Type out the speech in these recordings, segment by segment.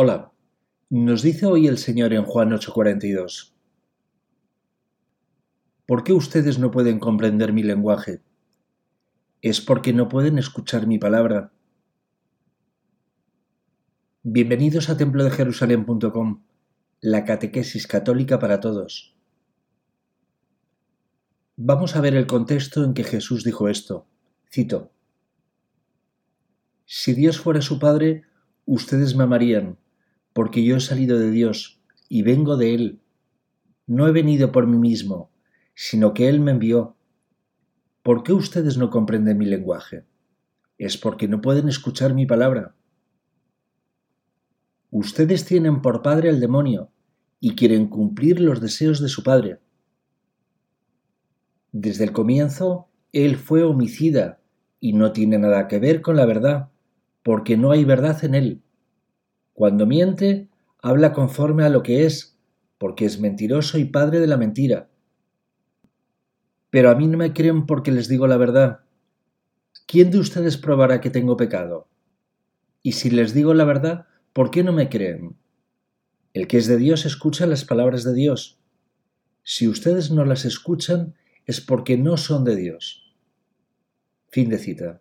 Hola, nos dice hoy el Señor en Juan 8:42. ¿Por qué ustedes no pueden comprender mi lenguaje? Es porque no pueden escuchar mi palabra. Bienvenidos a templodejerusalén.com, la catequesis católica para todos. Vamos a ver el contexto en que Jesús dijo esto. Cito. Si Dios fuera su Padre, ustedes me amarían, porque yo he salido de Dios y vengo de Él. No he venido por mí mismo, sino que Él me envió. ¿Por qué ustedes no comprenden mi lenguaje? Es porque no pueden escuchar mi palabra. Ustedes tienen por padre al demonio y quieren cumplir los deseos de su padre. Desde el comienzo, Él fue homicida y no tiene nada que ver con la verdad porque no hay verdad en él. Cuando miente, habla conforme a lo que es, porque es mentiroso y padre de la mentira. Pero a mí no me creen porque les digo la verdad. ¿Quién de ustedes probará que tengo pecado? Y si les digo la verdad, ¿por qué no me creen? El que es de Dios escucha las palabras de Dios. Si ustedes no las escuchan, es porque no son de Dios. Fin de cita.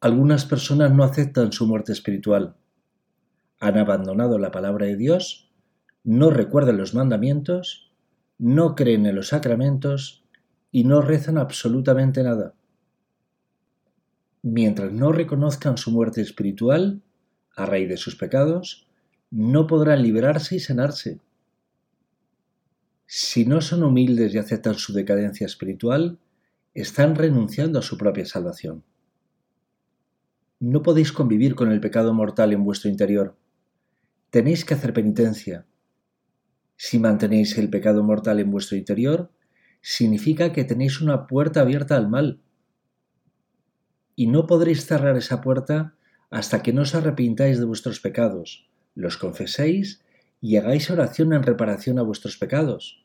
Algunas personas no aceptan su muerte espiritual. Han abandonado la palabra de Dios, no recuerdan los mandamientos, no creen en los sacramentos y no rezan absolutamente nada. Mientras no reconozcan su muerte espiritual, a raíz de sus pecados, no podrán liberarse y sanarse. Si no son humildes y aceptan su decadencia espiritual, están renunciando a su propia salvación. No podéis convivir con el pecado mortal en vuestro interior. Tenéis que hacer penitencia. Si mantenéis el pecado mortal en vuestro interior, significa que tenéis una puerta abierta al mal. Y no podréis cerrar esa puerta hasta que no os arrepintáis de vuestros pecados, los confeséis y hagáis oración en reparación a vuestros pecados.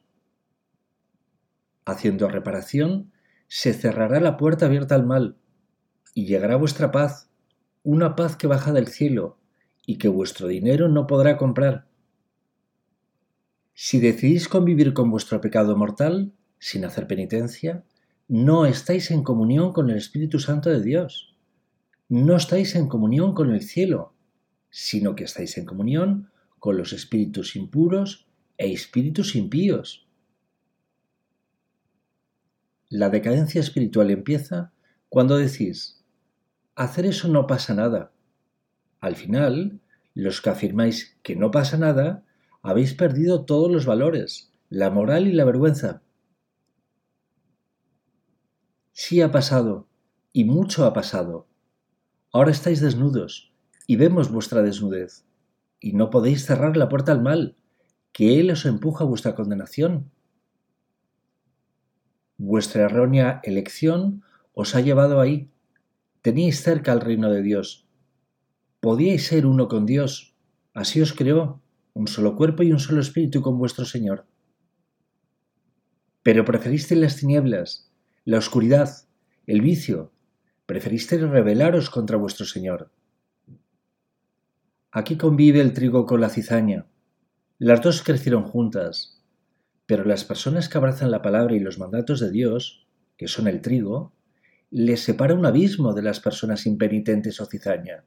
Haciendo reparación, se cerrará la puerta abierta al mal, y llegará vuestra paz, una paz que baja del cielo y que vuestro dinero no podrá comprar. Si decidís convivir con vuestro pecado mortal, sin hacer penitencia, no estáis en comunión con el Espíritu Santo de Dios. No estáis en comunión con el cielo, sino que estáis en comunión con los espíritus impuros e espíritus impíos. La decadencia espiritual empieza cuando decís, hacer eso no pasa nada. Al final, los que afirmáis que no pasa nada, habéis perdido todos los valores, la moral y la vergüenza. Sí ha pasado, y mucho ha pasado. Ahora estáis desnudos, y vemos vuestra desnudez, y no podéis cerrar la puerta al mal, que Él os empuja a vuestra condenación. Vuestra errónea elección os ha llevado ahí, Teníais cerca al reino de Dios. Podíais ser uno con Dios. Así os creó, un solo cuerpo y un solo espíritu con vuestro Señor. Pero preferisteis las tinieblas, la oscuridad, el vicio. Preferisteis rebelaros contra vuestro Señor. Aquí convive el trigo con la cizaña. Las dos crecieron juntas, pero las personas que abrazan la palabra y los mandatos de Dios, que son el trigo, les separa un abismo de las personas impenitentes o cizaña.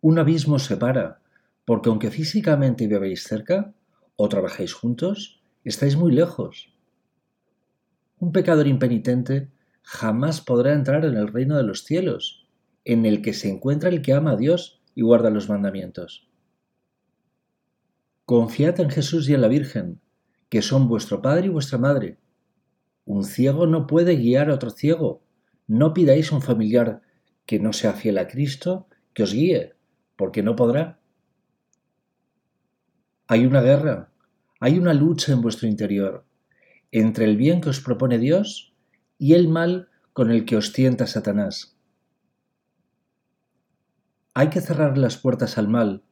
Un abismo separa, porque aunque físicamente vivéis cerca o trabajéis juntos, estáis muy lejos. Un pecador impenitente jamás podrá entrar en el reino de los cielos, en el que se encuentra el que ama a Dios y guarda los mandamientos. Confiad en Jesús y en la Virgen, que son vuestro Padre y vuestra Madre, un ciego no puede guiar a otro ciego. No pidáis a un familiar que no sea fiel a Cristo que os guíe, porque no podrá. Hay una guerra, hay una lucha en vuestro interior entre el bien que os propone Dios y el mal con el que os tienta Satanás. Hay que cerrar las puertas al mal.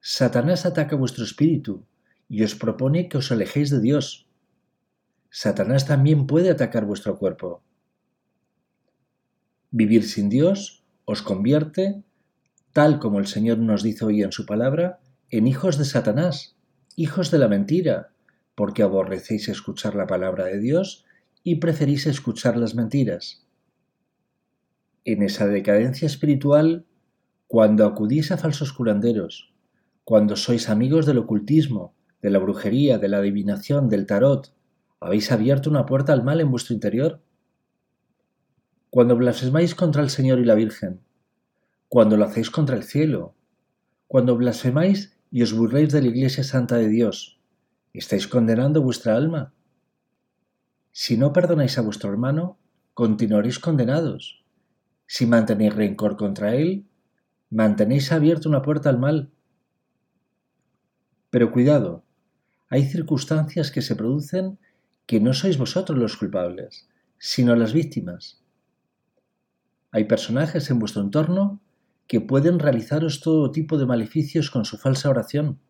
Satanás ataca vuestro espíritu y os propone que os alejéis de Dios, Satanás también puede atacar vuestro cuerpo. Vivir sin Dios os convierte tal como el Señor nos dice hoy en su palabra, en hijos de Satanás, hijos de la mentira, porque aborrecéis escuchar la palabra de Dios y preferís escuchar las mentiras. En esa decadencia espiritual, cuando acudís a falsos curanderos, cuando sois amigos del ocultismo, de la brujería, de la adivinación, del tarot, ¿habéis abierto una puerta al mal en vuestro interior? Cuando blasfemáis contra el Señor y la Virgen, cuando lo hacéis contra el cielo, cuando blasfemáis y os burléis de la Iglesia Santa de Dios, ¿estáis condenando vuestra alma? Si no perdonáis a vuestro hermano, continuaréis condenados. Si mantenéis rencor contra él, mantenéis abierta una puerta al mal. Pero cuidado, hay circunstancias que se producen que no sois vosotros los culpables, sino las víctimas. Hay personajes en vuestro entorno que pueden realizaros todo tipo de maleficios con su falsa oración.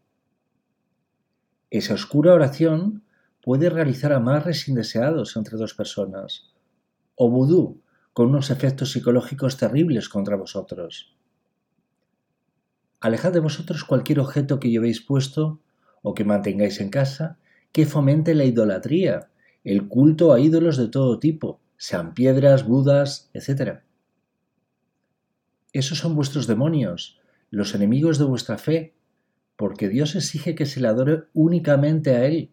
Esa oscura oración puede realizar amarres indeseados entre dos personas, o vudú con unos efectos psicológicos terribles contra vosotros. Alejad de vosotros cualquier objeto que llevéis puesto o que mantengáis en casa que fomente la idolatría, el culto a ídolos de todo tipo, sean piedras, budas, etc. Esos son vuestros demonios, los enemigos de vuestra fe, porque Dios exige que se le adore únicamente a Él.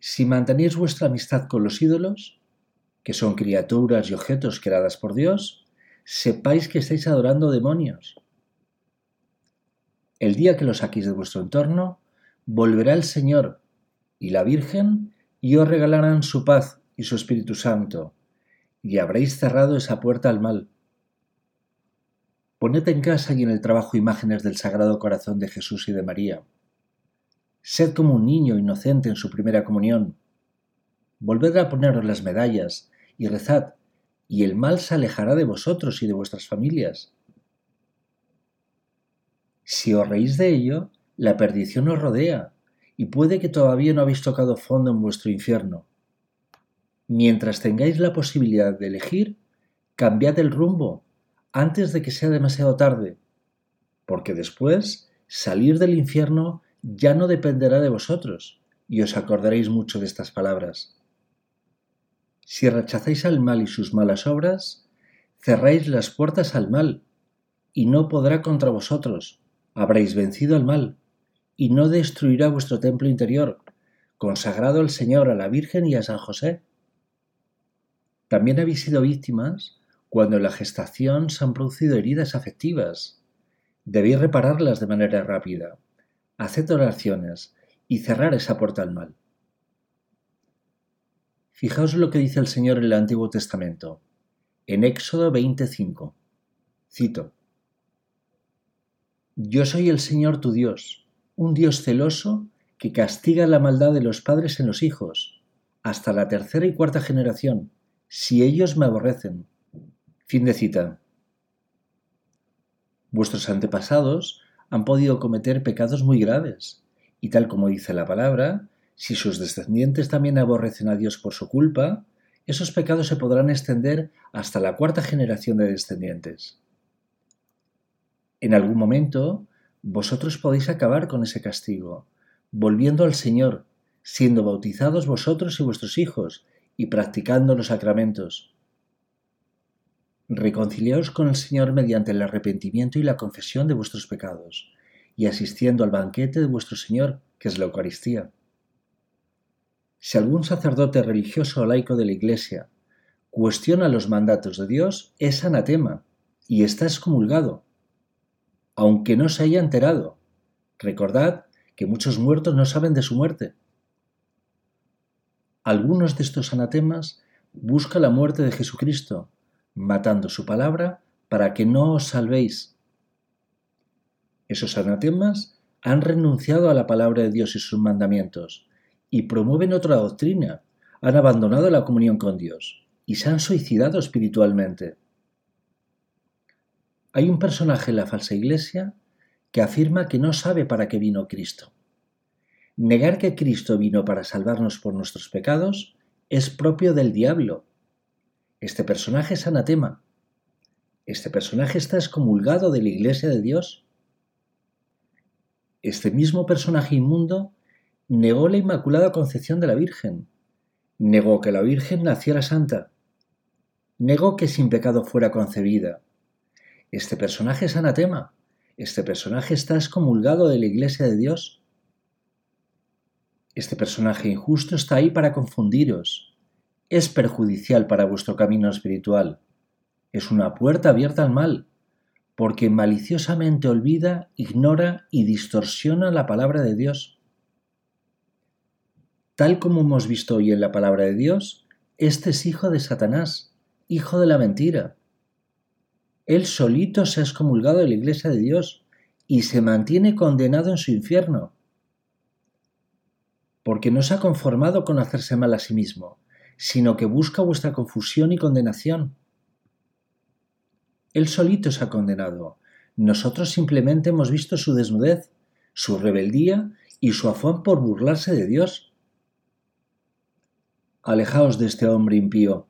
Si mantenéis vuestra amistad con los ídolos, que son criaturas y objetos creadas por Dios, sepáis que estáis adorando demonios. El día que los saquéis de vuestro entorno, volverá el Señor y la Virgen y os regalarán su paz y su Espíritu Santo, y habréis cerrado esa puerta al mal. Poned en casa y en el trabajo imágenes del Sagrado Corazón de Jesús y de María. Sed como un niño inocente en su primera comunión. Volved a poneros las medallas y rezad, y el mal se alejará de vosotros y de vuestras familias. Si os reís de ello, la perdición os rodea, y puede que todavía no habéis tocado fondo en vuestro infierno. Mientras tengáis la posibilidad de elegir, cambiad el rumbo antes de que sea demasiado tarde, porque después salir del infierno ya no dependerá de vosotros, y os acordaréis mucho de estas palabras. Si rechazáis al mal y sus malas obras, cerráis las puertas al mal, y no podrá contra vosotros, habréis vencido al mal, y no destruirá vuestro templo interior, consagrado al Señor, a la Virgen y a San José. También habéis sido víctimas cuando en la gestación se han producido heridas afectivas. Debéis repararlas de manera rápida. Haced oraciones y cerrar esa puerta al mal. Fijaos lo que dice el Señor en el Antiguo Testamento, en Éxodo 25. Cito. Yo soy el Señor tu Dios, un Dios celoso que castiga la maldad de los padres en los hijos, hasta la tercera y cuarta generación, si ellos me aborrecen Fin de cita. Vuestros antepasados han podido cometer pecados muy graves, y tal como dice la palabra, si sus descendientes también aborrecen a Dios por su culpa, esos pecados se podrán extender hasta la cuarta generación de descendientes. En algún momento, vosotros podéis acabar con ese castigo, volviendo al Señor, siendo bautizados vosotros y vuestros hijos, y practicando los sacramentos, Reconciliaos con el Señor mediante el arrepentimiento y la confesión de vuestros pecados, y asistiendo al banquete de vuestro Señor, que es la Eucaristía. Si algún sacerdote religioso o laico de la Iglesia cuestiona los mandatos de Dios, es anatema y está excomulgado, aunque no se haya enterado. Recordad que muchos muertos no saben de su muerte. Algunos de estos anatemas buscan la muerte de Jesucristo matando su palabra para que no os salvéis. Esos anatemas han renunciado a la palabra de Dios y sus mandamientos y promueven otra doctrina, han abandonado la comunión con Dios y se han suicidado espiritualmente. Hay un personaje en la falsa iglesia que afirma que no sabe para qué vino Cristo. Negar que Cristo vino para salvarnos por nuestros pecados es propio del diablo este personaje es anatema. ¿Este personaje está excomulgado de la Iglesia de Dios? Este mismo personaje inmundo negó la Inmaculada Concepción de la Virgen, negó que la Virgen naciera santa, negó que sin pecado fuera concebida. Este personaje es anatema, este personaje está excomulgado de la Iglesia de Dios. Este personaje injusto está ahí para confundiros, es perjudicial para vuestro camino espiritual, es una puerta abierta al mal, porque maliciosamente olvida, ignora y distorsiona la palabra de Dios. Tal como hemos visto hoy en la palabra de Dios, este es hijo de Satanás, hijo de la mentira. Él solito se ha excomulgado de la iglesia de Dios y se mantiene condenado en su infierno, porque no se ha conformado con hacerse mal a sí mismo, sino que busca vuestra confusión y condenación. Él solito se ha condenado. Nosotros simplemente hemos visto su desnudez, su rebeldía y su afán por burlarse de Dios. Alejaos de este hombre impío,